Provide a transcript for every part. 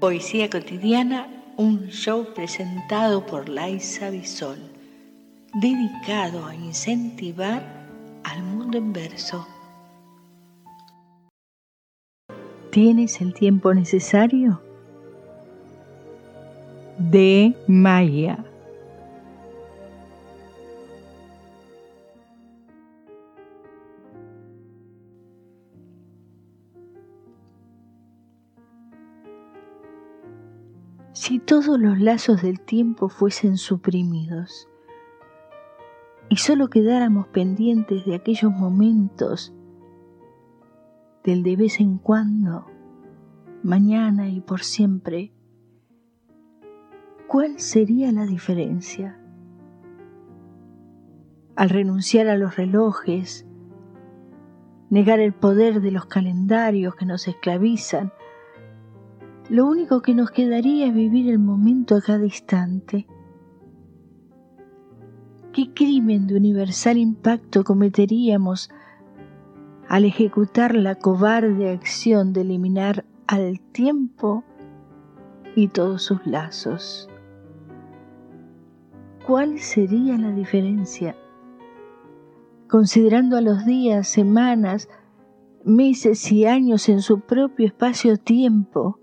Poesía cotidiana, un show presentado por Laisa Bisol, dedicado a incentivar al mundo en verso. ¿Tienes el tiempo necesario? De Maya. Si todos los lazos del tiempo fuesen suprimidos y solo quedáramos pendientes de aquellos momentos del de vez en cuando, mañana y por siempre, ¿cuál sería la diferencia? Al renunciar a los relojes, negar el poder de los calendarios que nos esclavizan, lo único que nos quedaría es vivir el momento a cada instante. ¿Qué crimen de universal impacto cometeríamos al ejecutar la cobarde acción de eliminar al tiempo y todos sus lazos? ¿Cuál sería la diferencia? Considerando a los días, semanas, meses y años en su propio espacio-tiempo,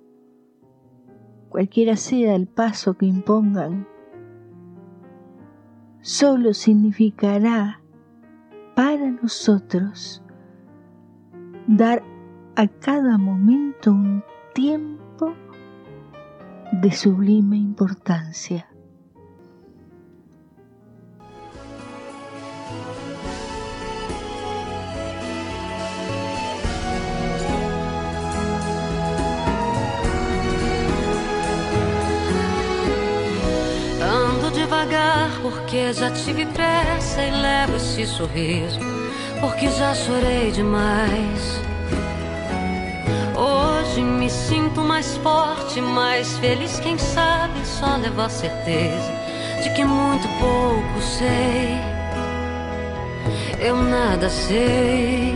cualquiera sea el paso que impongan, solo significará para nosotros dar a cada momento un tiempo de sublime importancia. Devagar porque já tive pressa e levo esse sorriso porque já chorei demais. Hoje me sinto mais forte, mais feliz, quem sabe só levo a certeza de que muito pouco sei. Eu nada sei.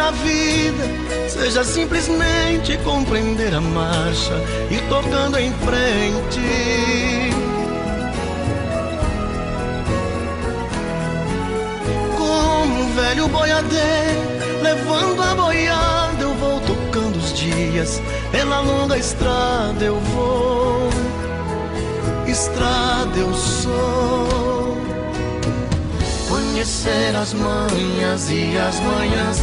A vida seja simplesmente compreender a marcha e tocando em frente. Como um velho boiadeiro levando a boiada eu vou tocando os dias, pela longa estrada eu vou, estrada eu sou. Conhecer as manhas e as manhãs,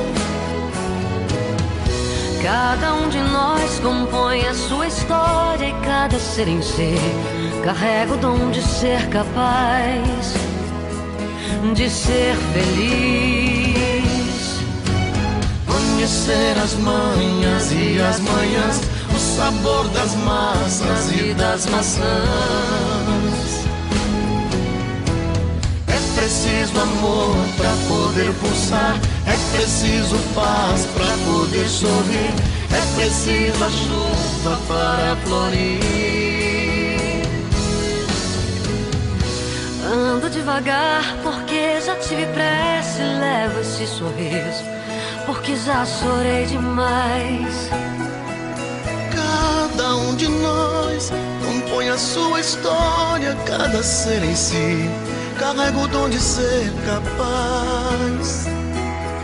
Cada um de nós compõe a sua história e cada ser em si carrega o dom de ser capaz de ser feliz. Conhecer as manhas e as manhãs, o sabor das massas e das maçãs. Preciso amor para poder pulsar, é preciso paz para poder sorrir, é preciso a chuva para florir. Ando devagar porque já tive pressa e levo esse sorriso porque já chorei demais. Cada um de nós compõe a sua história, cada ser em si carrega o dom de ser capaz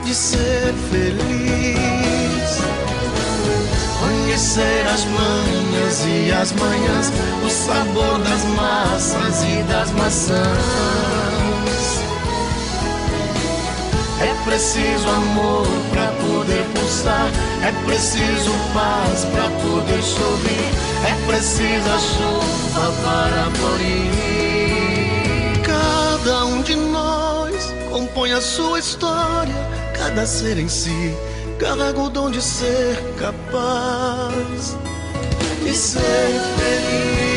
de ser feliz. Conhecer as manhas e as manhãs, o sabor das massas e das maçãs. Preciso amor para poder pulsar, é preciso paz para poder sorrir, é preciso chuva para florir. Cada um de nós compõe a sua história, cada ser em si carrega o dom de ser capaz de ser feliz.